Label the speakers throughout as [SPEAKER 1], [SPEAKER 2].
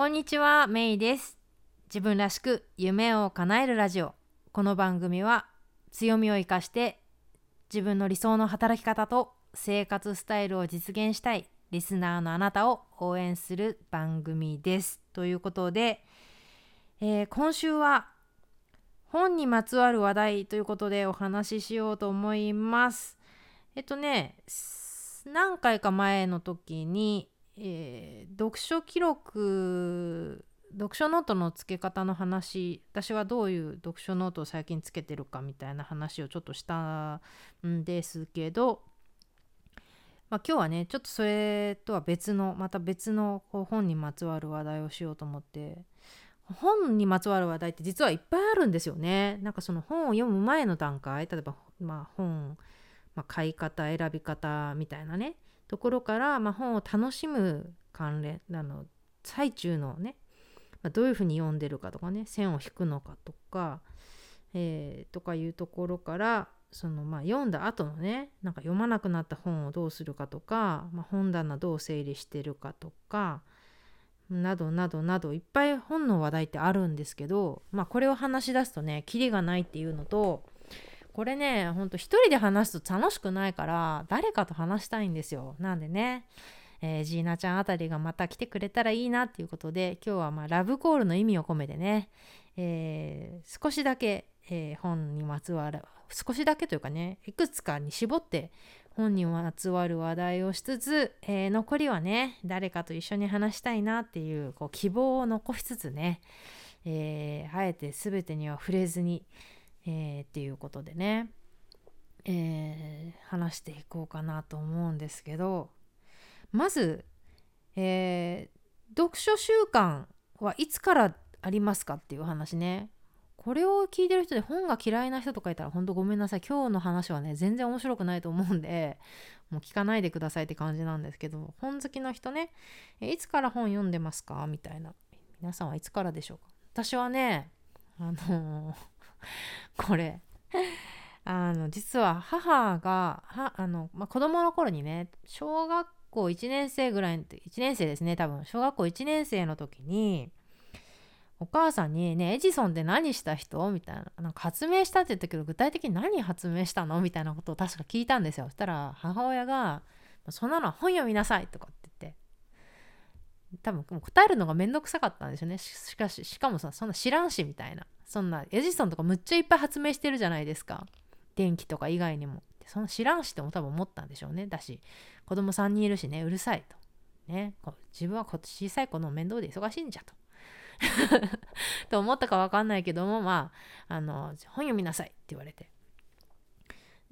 [SPEAKER 1] こんにちは、メイです。自分らしく夢を叶えるラジオ。この番組は強みを生かして自分の理想の働き方と生活スタイルを実現したいリスナーのあなたを応援する番組です。ということで、えー今週は本にまつわる話題ということでお話ししようと思います。えっとね、何回か前の時に、えー読書記録読書ノートの付け方の話私はどういう読書ノートを最近つけてるかみたいな話をちょっとしたんですけど、まあ、今日はねちょっとそれとは別のまた別の本にまつわる話題をしようと思って本にまつわる話題って実はいっぱいあるんですよね。なんかその本を読む前の段階例えば、まあ、本、まあ、買い方選び方みたいなねところから、まあ、本を楽しむ関連あの最中のね、まあ、どういうふうに読んでるかとかね線を引くのかとか、えーとかいうところからそのまあ読んだ後のねなんか読まなくなった本をどうするかとか、まあ、本棚どう整理してるかとかなどなどなどいっぱい本の話題ってあるんですけど、まあ、これを話し出すとねキリがないっていうのとこれねほんと一人で話すと楽しくないから誰かと話したいんですよ。なんでね、えージーナちゃんあたりがまた来てくれたらいいなっていうことで今日はまあラブコールの意味を込めてね、えー少しだけ、えー本にまつわる少しだけというかねいくつかに絞って本にまつわる話題をしつつ、えー残りはね誰かと一緒に話したいなっていうこう希望を残しつつね、えーあえて全てには触れずに、えーっていうことでね、えー話していこうかなと思うんですけどまず、えー読書習慣はいつからありますかっていう話ね。これを聞いてる人で本が嫌いな人とかいたら本当ごめんなさい。今日の話はね全然面白くないと思うんでもう聞かないでくださいって感じなんですけど本好きの人ねいつから本読んでますか？みたいな。皆さんはいつからでしょうか？私はねあのー これ。あの実は母がはあの、まあ、子供の頃にね小学校1年生ぐらいの1年生ですね多分。小学校1年生の時にお母さんに「ねエジソンって何した人?」みたいななんか発明したって言ったけど具体的に何発明したの？みたいなことを確か聞いたんですよ。そしたら母親が「そんなのは本読みなさい」とかって言って。多分も答えるのがめんどくさかったんですよね。しかししかもさそんな知らんしみたいな。そんなエジソンとかむっちゃいっぱい発明してるじゃないですか。電気とか以外にも。そん知らんしっても多分思ったんでしょうね。だし子供3人いるしね。うるさいと。ね。自分は小さい子の面倒で忙しいんじゃと。と思ったか分かんないけどもまああの本読みなさいって言われて。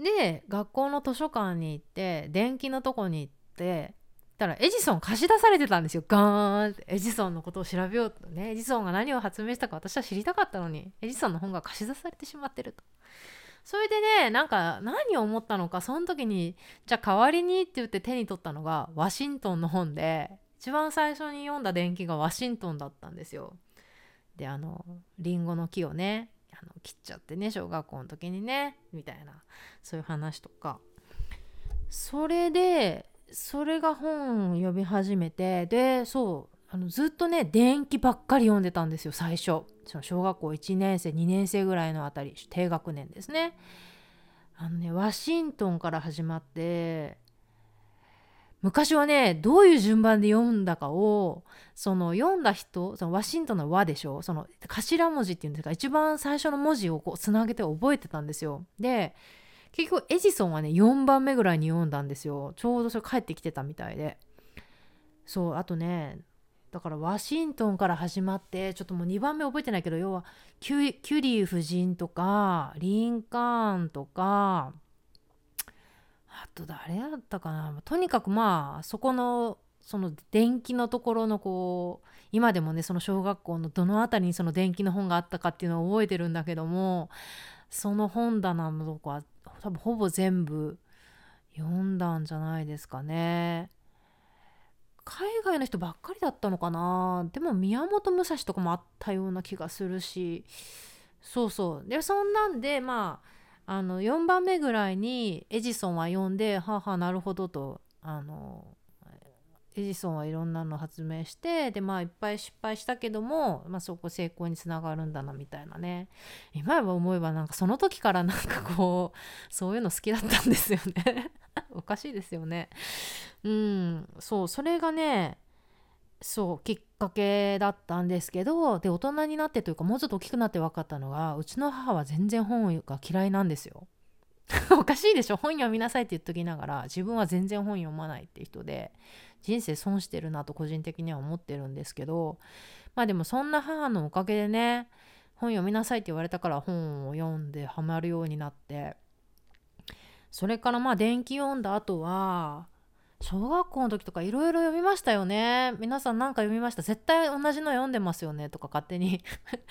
[SPEAKER 1] で学校の図書館に行って電気のとこに行ってたらエジソン貸し出されてたんですよ。ガーンってエジソンのことを調べようとね。エジソンが何を発明したか私は知りたかったのに。エジソンの本が貸し出されてしまってると。それでねなんか何を思ったのかその時にじゃあ代わりにって言って手に取ったのがワシントンの本で一番最初に読んだ伝記がワシントンだったんですよ。であのリンゴの木をねあの切っちゃってね小学校の時にねみたいなそういう話とか。それでそれが本を読み始めてでそうあのずっとね電気ばっかり読んでたんですよ最初。その小学校1年生2年生ぐらいのあたり低学年ですね。あのねワシントンから始まって昔はねどういう順番で読んだかをその読んだ人そのワシントンの和でしょ？その頭文字っていうんですか？一番最初の文字をこうつなげて覚えてたんですよ。で結局エジソンはね4番目ぐらいに読んだんですよ。ちょうどそれ帰ってきてたみたいで。そうあとねだからワシントンから始まってちょっともう2番目覚えてないけど要はキュキュリー夫人とかリンカーンとかあと誰だったかな。とにかくまあそこのその電気のところのこう今でもねその小学校のどの辺りにその電気の本があったかっていうのを覚えてるんだけどもその本棚のとこは多分ほぼ全部読んだんじゃないですかね。海外の人ばっかりだったのかな。でも宮本武蔵とかもあったような気がするし。そうそう。でそんなんでまああの4番目ぐらいにエジソンは読んではあはあなるほどとあのエジソンはいろんなの発明してでまあいっぱい失敗したけども、まあ、そこ成功につながるんだなみたいなね。今思えばなんかその時からなんかこうそういうの好きだったんですよね。おかしいですよね。うん。そうそれがねそうきっかけだったんですけどで大人になってというかもうちょっと大きくなって分かったのがうちの母は全然本が嫌いなんですよ。おかしいでしょ。本読みなさいって言っときながら自分は全然本読まないって人で人生損してるなと個人的には思ってるんですけどまあでもそんな母のおかげでね本読みなさいって言われたから本を読んでハマるようになってそれからまあ電気読んだ後は小学校の時とかいろいろ読みましたよね。皆さん何か読みました？絶対同じの読んでますよね？とか勝手に。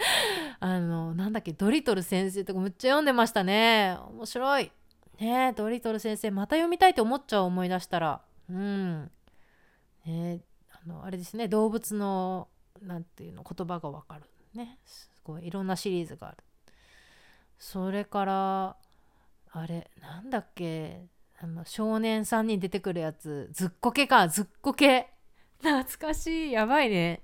[SPEAKER 1] あのなんだっけ？ドリトル先生とかむっちゃ読んでましたね。面白い。ねドリトル先生また読みたいって思っちゃう思い出したら。うん。ねあのあれですね。動物のなんていうの言葉がわかる。ね。すごい。いろんなシリーズがある。それからあれなんだっけ？あの少年さんに出てくるやつずっこけかずっこけ懐かしい。やばいね。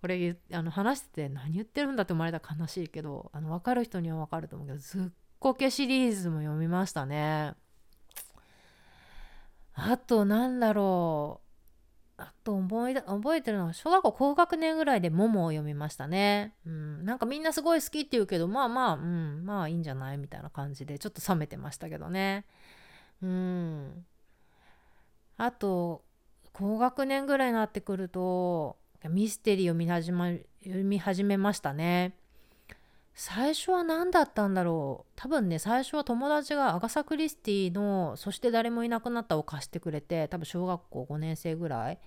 [SPEAKER 1] これあの話してて何言ってるんだって思われたら悲しいけどあの分かる人には分かると思うけどずっこけシリーズも読みましたね。あとなんだろう。あと思い覚えてるのは小学校高学年ぐらいで「モモ」を読みましたね。うん、なんかみんなすごい好きって言うけどまあまあうん。まあいいんじゃない？みたいな感じでちょっと冷めてましたけどね。うん。あと高学年ぐらいになってくるとミステリーを見始,、ま、読み始めましたね。最初は何だったんだろう。多分ね最初は友達がアガサ・クリスティの「そして誰もいなくなった」を貸してくれて多分小学校5年生ぐらい。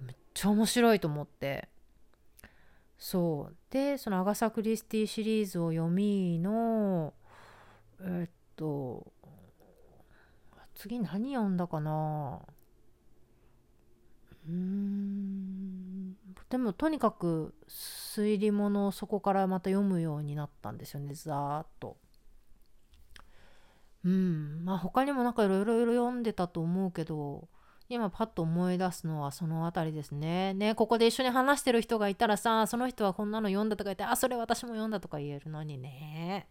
[SPEAKER 1] めっちゃ面白いと思って。そう。でそのアガサ・クリスティシリーズを読みのえっと次何読んだかな？うーんでもとにかく推理物をそこからまた読むようになったんですよねざーっと。うんまあ他にもなんかいろいろ読んでたと思うけど今パッと思い出すのはその辺りですね。ねここで一緒に話してる人がいたらさその人はこんなの読んだとか言ってあそれ私も読んだとか言えるのにね。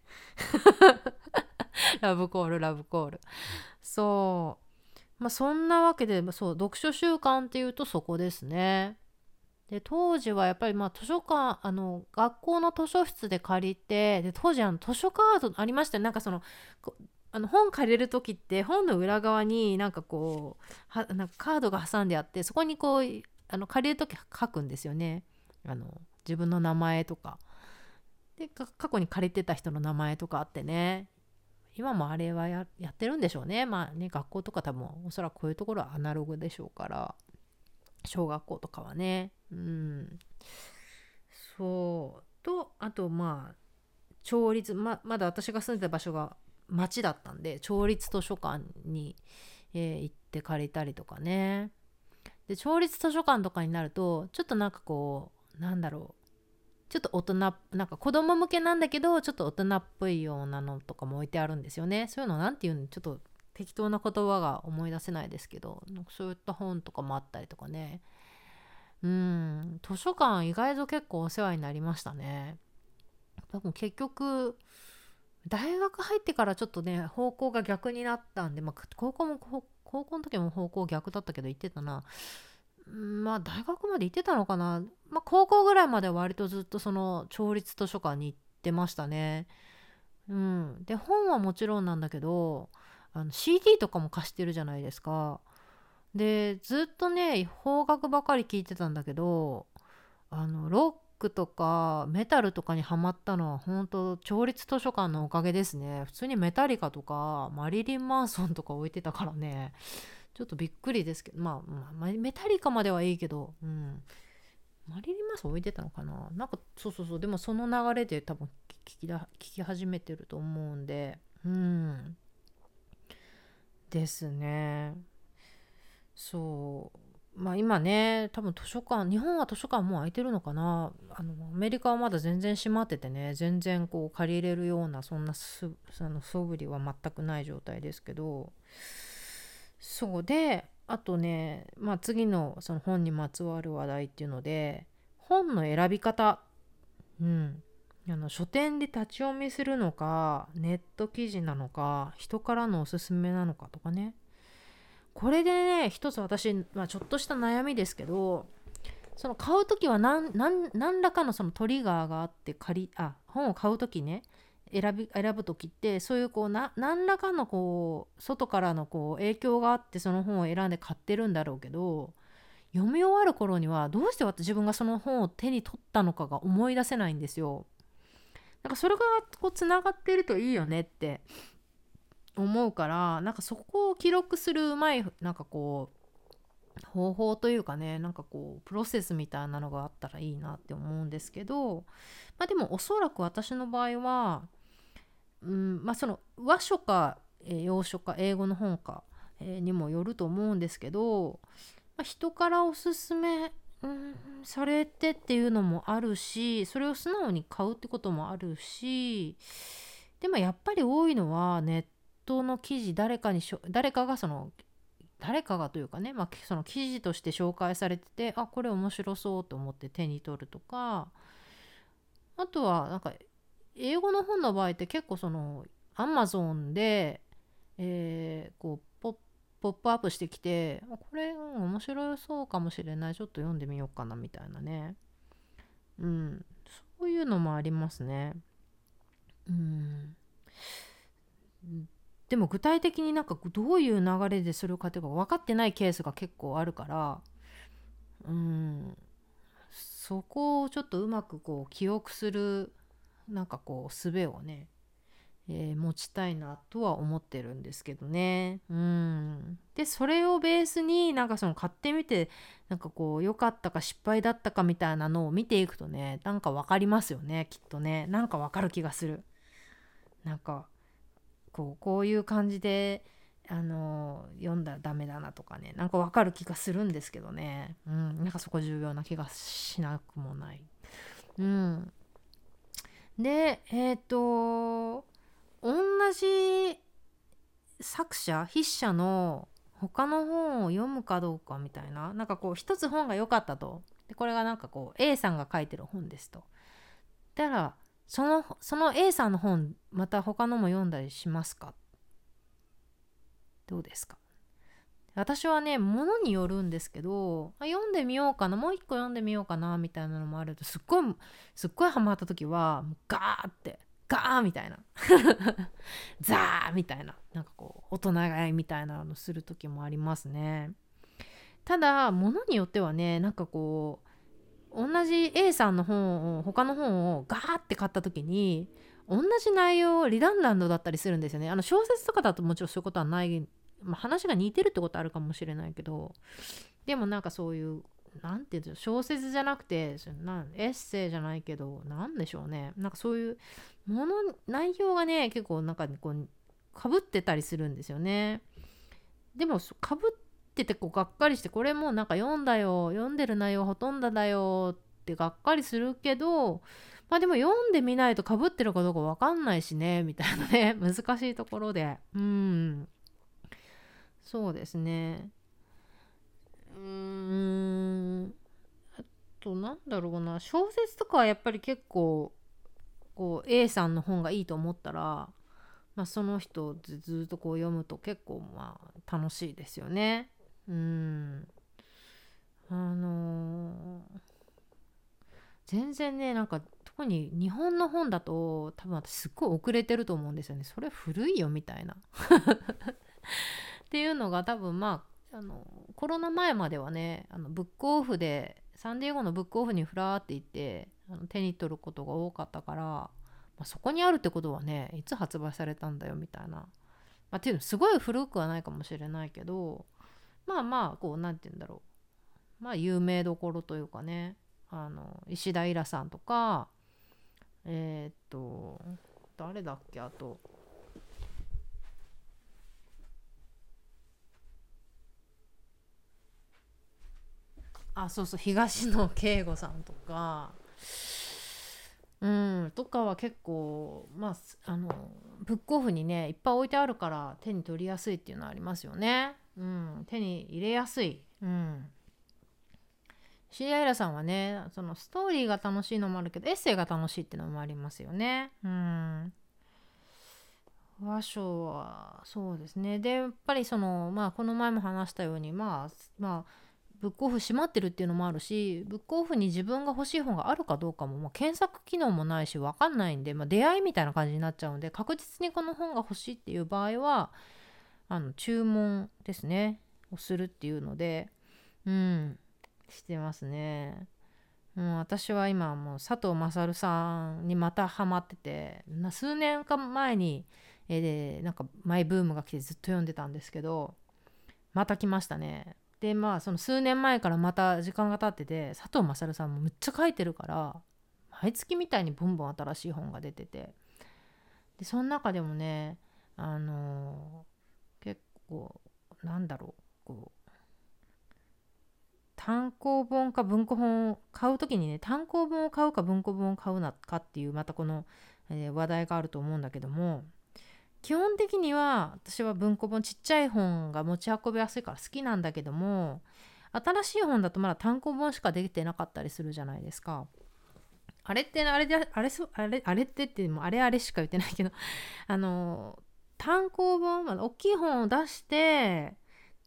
[SPEAKER 1] ラブコールラブコール。そうまあそんなわけでそう読書習慣っていうとそこですね。で当時はやっぱりまあ図書館あの学校の図書室で借りてで当時あの図書カードありましたよなんかそのあの本借りる時って本の裏側になんかこうはなんかカードが挟んであってそこにこうあの借りる時書くんですよねあの自分の名前とか。で過去に借りてた人の名前とかあってね今もあれはやってるんでしょうね。まあね学校とか多分おそらくこういうところはアナログでしょうから。小学校とかはね。うん。そう。とあとまあ町立ままだ私が住んでた場所が町だったんで町立図書館に、えー、行って借りたりとかね。で町立図書館とかになるとちょっとなんかこうなんだろう。ちょっと大人なんか子供向けなんだけどちょっと大人っぽいようなのとかも置いてあるんですよね。そういうの何て言うのちょっと適当な言葉が思い出せないですけどそういった本とかもあったりとかね。うん図書館意外と結構お世話になりましたね。多分結局大学入ってからちょっとね方向が逆になったんで、まあ、高校も高校の時も方向逆だったけど言ってたな。まあ大学まで行ってたのかな、まあ、高校ぐらいまでは割とずっとその町立図書館に行ってましたね。うん、で本はもちろんなんだけどあの CD とかも貸してるじゃないですか。でずっとね邦楽ばかり聴いてたんだけどあのロックとかメタルとかにハマったのは本当町立図書館のおかげですね普通にメタリカとかマリリン・マンソンとか置いてたからねちょっとびっくりですけど、まあ、まあ、メタリカまではいいけど、うん。マリリン・マンソン置いてたのかな？なんか、そうそうそう、でもその流れで多分聞きだ聞き始めてると思うんで、うん。ですね。そう。まあ今ね、多分図書館、日本は図書館もう開いてるのかな？あの、アメリカはまだ全然閉まっててね、全然こう借りれるような、そんなす、その素振りは全くない状態ですけど、そうであとね、まあ、次のその本にまつわる話題っていうので本の選び方、うん、あの書店で立ち読みするのかネット記事なのか人からのおすすめなのかとかね。これでね一つ私、まあ、ちょっとした悩みですけどその買う時は何らかのそのトリガーがあって借りあ本を買う時ね選び選ぶ時ってそういうこうな何らかのこう外からのこう影響があってその本を選んで買ってるんだろうけど読み終わる頃にはどうして自分がその本を手に取ったのかが思い出せないんですよ。なんかそれがこうつながってるといいよねって思うからなんかそこを記録するうまいなんかこう方法というかねなんかこうプロセスみたいなのがあったらいいなって思うんですけどまあでもおそらく私の場合はうんまあその和書か、えー、洋書か英語の本か、えー、にもよると思うんですけど、まあ、人からおすすめ、うん、されてっていうのもあるしそれを素直に買うってこともあるしでもやっぱり多いのはネットの記事誰かにしょ誰かがその誰かがというかね、まあ、その記事として紹介されててあこれ面白そうと思って手に取るとかあとはなんか英語の本の場合って結構そのアマゾンで、えー、こうポポップアップしてきてこれ、面白そうかもしれない。ちょっと読んでみようかなみたいなね。うん。そういうのもありますね。うん。でも具体的になんかどういう流れでするかというか分かってないケースが結構あるからうん。そこをちょっとうまくこう記憶するなんかこう術をね、えー、持ちたいなとは思ってるんですけどね。うん、でそれをベースになんかその買ってみてなんかこう良かったか失敗だったかみたいなのを見ていくとねなんか分かりますよねきっとねなんか分かる気がする。なんかこうこういう感じであの読んだらダメだなとかねなんか分かる気がするんですけどね、うん、なんかそこ重要な気がしなくもない。うん、でえっ、ー、と同じ作者筆者の他の本を読むかどうかみたいななんかこう一つ本が良かったと。でこれがなんかこう A さんが書いてる本ですと。だからそのその A さんの本また他のも読んだりしますか？どうですか？私はね物によるんですけど読んでみようかなもう一個読んでみようかなみたいなのもあるとすっごいすっごいハマった時はガーってガーみたいな。ザーみたいな。なんかこう大人買いみたいなのする時もありますね。ただ物によってはねなんかこう同じ A さんの本を他の本をガーって買った時に同じ内容リダンダントだったりするんですよね。あの小説とかだともちろんそういうことはないまあ、話が似てるってことあるかもしれないけどでもなんかそういう何て言うんでしょう小説じゃなくてなエッセイじゃないけど何でしょうね。なんかそういうもの内容がね結構なんかこうかぶってたりするんですよね。でもかぶっててこうがっかりしてこれもなんか読んだよ読んでる内容ほとんどだよってがっかりするけどまあでも読んでみないとかぶってるかどうか分かんないしねみたいなね難しいところで。うん。そうですねうーんあとなんだろうな小説とかはやっぱり結構こう A さんの本がいいと思ったら、まあ、その人ずっとこう読むと結構まあ楽しいですよね。うんあのー、全然ねなんか特に日本の本だと多分私すっごい遅れてると思うんですよね。それ古いよみたいな。っていうのが多分まああのコロナ前まではねあのブックオフでサンディエゴのブックオフにふらーって行ってあの手に取ることが多かったから、まあ、そこにあるってことはねいつ発売されたんだよみたいな、まあ、っていうのすごい古くはないかもしれないけどまあまあこう何て言うんだろう。まあ有名どころというかねあの石田イラさんとかえー、っと誰だっけあとあそうそう東野圭吾さんとか。うんとかは結構まああのブックオフにねいっぱい置いてあるから手に取りやすいっていうのはありますよね。うん、手に入れやすい、うん、シリアイラさんはねそのストーリーが楽しいのもあるけどエッセイが楽しいっていうのもありますよね。うん。和書はそうですね。でやっぱりそのまあこの前も話したようにまあまあブックオフ閉まってるっていうのもあるしブックオフに自分が欲しい本があるかどうかも、まあ、検索機能もないし分かんないんで、まあ、出会いみたいな感じになっちゃうんで確実にこの本が欲しいっていう場合はあの注文ですねをするっていうのでうんしてますね。もう私は今もう佐藤勝さんにまたハマってて数年か前にえでなんかマイブームが来てずっと読んでたんですけどまた来ましたねでまあその数年前からまた時間が経ってて佐藤勝さんもむっちゃ書いてるから毎月みたいにボンボン新しい本が出てて。でその中でもねあのー、結構なんだろうこう単行本か文庫本を買う時にね単行本を買うか文庫本を買うなかっていうまたこの、えー、話題があると思うんだけども基本的には私は文庫本ちっちゃい本が持ち運びやすいから好きなんだけども新しい本だとまだ単行本しか出てなかったりするじゃないですか。あれってあれであれそあれあれってってもあれあれしか言ってないけど あの単行本、まあ、大きい本を出して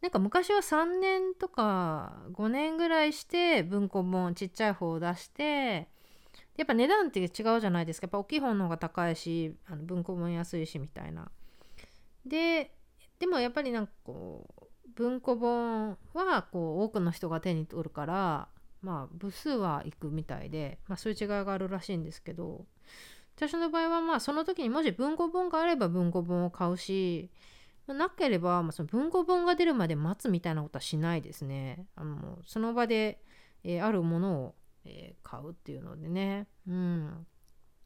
[SPEAKER 1] なんか昔は3年とか5年ぐらいして文庫本ちっちゃい方を出してやっぱ値段って違うじゃないですかやっぱ大きい本の方が高いしあの文庫本安いしみたいなででもやっぱりなんかこう文庫本はこう多くの人が手に取るからまあ部数はいくみたいで、まあ、そういう違いがあるらしいんですけど私の場合はまあその時にもし文庫本があれば文庫本を買うしなければ、まあ、その文庫本が出るまで待つみたいなことはしないですね。あのその場で、えー、あるものをえー、買うっていうのでね、うん、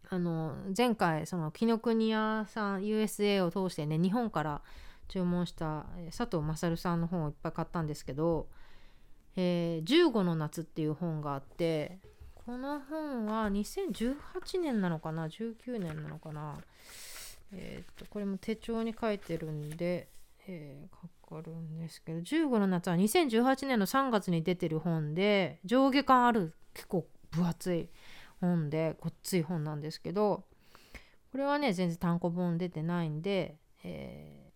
[SPEAKER 1] あの前回その紀ノ国屋さん USA を通してね日本から注文した佐藤勝さんの本をいっぱい買ったんですけど「えー、15の夏」っていう本があってこの本は2018年なのかな？19年なのかな？えっ、とこれも手帳に書いてるんで、えー、かるんですけど15の夏は2018年の3月に出てる本で上下巻ある結構分厚い本でごっつい本なんですけどこれはね全然単行本出てないんで、え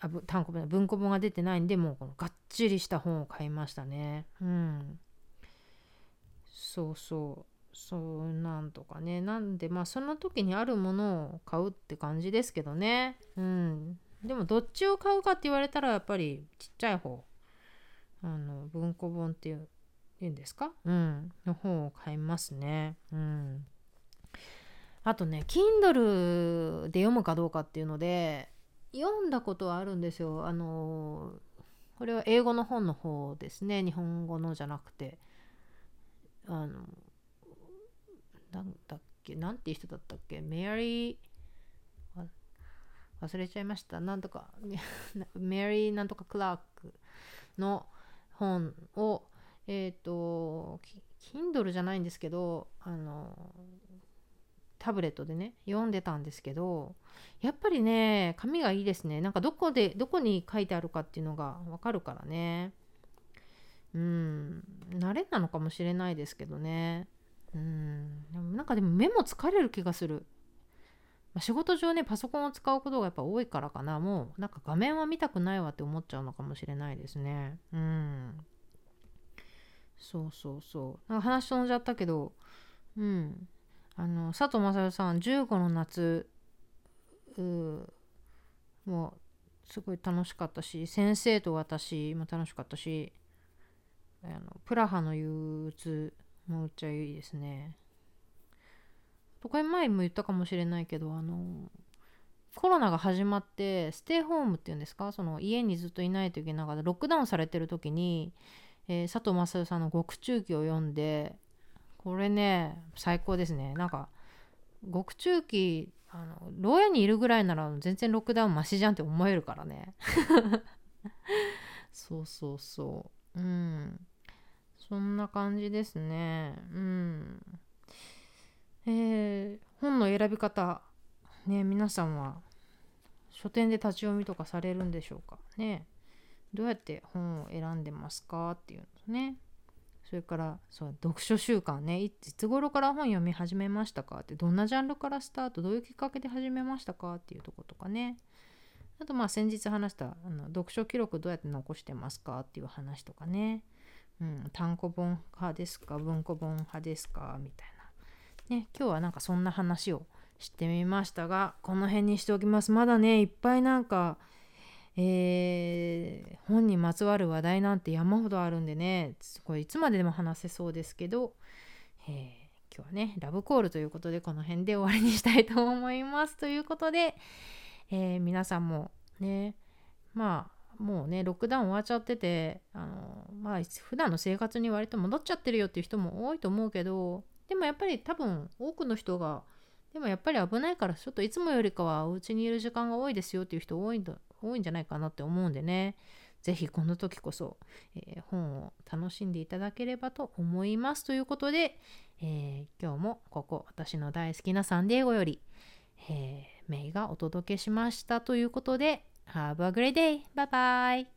[SPEAKER 1] ー、あ単行本文庫本が出てないんでもうこのがっちりした本を買いましたね。うん。そうそう。そうなんとかね。なんでまあその時にあるものを買うって感じですけどね。うん。でもどっちを買うかって言われたらやっぱりちっちゃい方あの文庫本っていう言うんですか？うん。の方を買いますね。うん。あとね Kindle で読むかどうかっていうので読んだことはあるんですよ。あのこれは英語の本の方ですね。日本語のじゃなくて。あのなんだっけ？なんていう人だったっけ？メアリー忘れちゃいました。なんとか メリーなんとかクラークの本をえっ、ー、と Kindle じゃないんですけどあのタブレットでね読んでたんですけどやっぱりね紙がいいですね。なんかどこでどこに書いてあるかっていうのがわかるからね。うん。慣れなのかもしれないですけどね。うん。なんかでも目も疲れる気がする。まあ、仕事上ねパソコンを使うことがやっぱ多いからかな。もうなんか画面は見たくないわって思っちゃうのかもしれないですね。うん。そうそうそう。なんか話飛んじゃったけどうん。あの佐藤正さん15の夏もうすごい楽しかったし先生と私も楽しかったしあのプラハの憂鬱もめっちゃいいですね。とか前も言ったかもしれないけどあのコロナが始まってステイホームっていうんですか？その家にずっといないといけながらロックダウンされてる時に、えー、佐藤正さんの獄中記を読んでこれね最高ですね。なんか獄中記あの牢屋にいるぐらいなら全然ロックダウンマシじゃんって思えるからね。そうそうそう。うん。そんな感じですね。うん。えー、本の選び方ね皆さんは書店で立ち読みとかされるんでしょうかね。どうやって本を選んでますかっていうのね。それからそう読書習慣ね。いつ頃から本読み始めましたかってどんなジャンルからスタートどういうきっかけで始めましたかっていうとことかね。あとまあ先日話したあの読書記録どうやって残してますかっていう話とかね、うん、単行本派ですか文庫本派ですかみたいな。ね今日はなんかそんな話をしてみましたがこの辺にしておきます。まだねいっぱいなんかえー、本にまつわる話題なんて山ほどあるんでねこれいつまででも話せそうですけど、えー、今日はねラブコールということでこの辺で終わりにしたいと思います。ということで、えー、皆さんもねまあもうねロックダウン終わっちゃっててあのまあ普段の生活に割と戻っちゃってるよっていう人も多いと思うけどでもやっぱり多分多くの人がでもやっぱり危ないからちょっといつもよりかはお家にいる時間が多いですよっていう人多いんだ多いんじゃないかなって思うんでね是非この時こそ、えー、本を楽しんでいただければと思いますということで、えー、今日もここ私の大好きなサンディエゴより、えー、メイがお届けしましたということで Have a great day! Bye bye!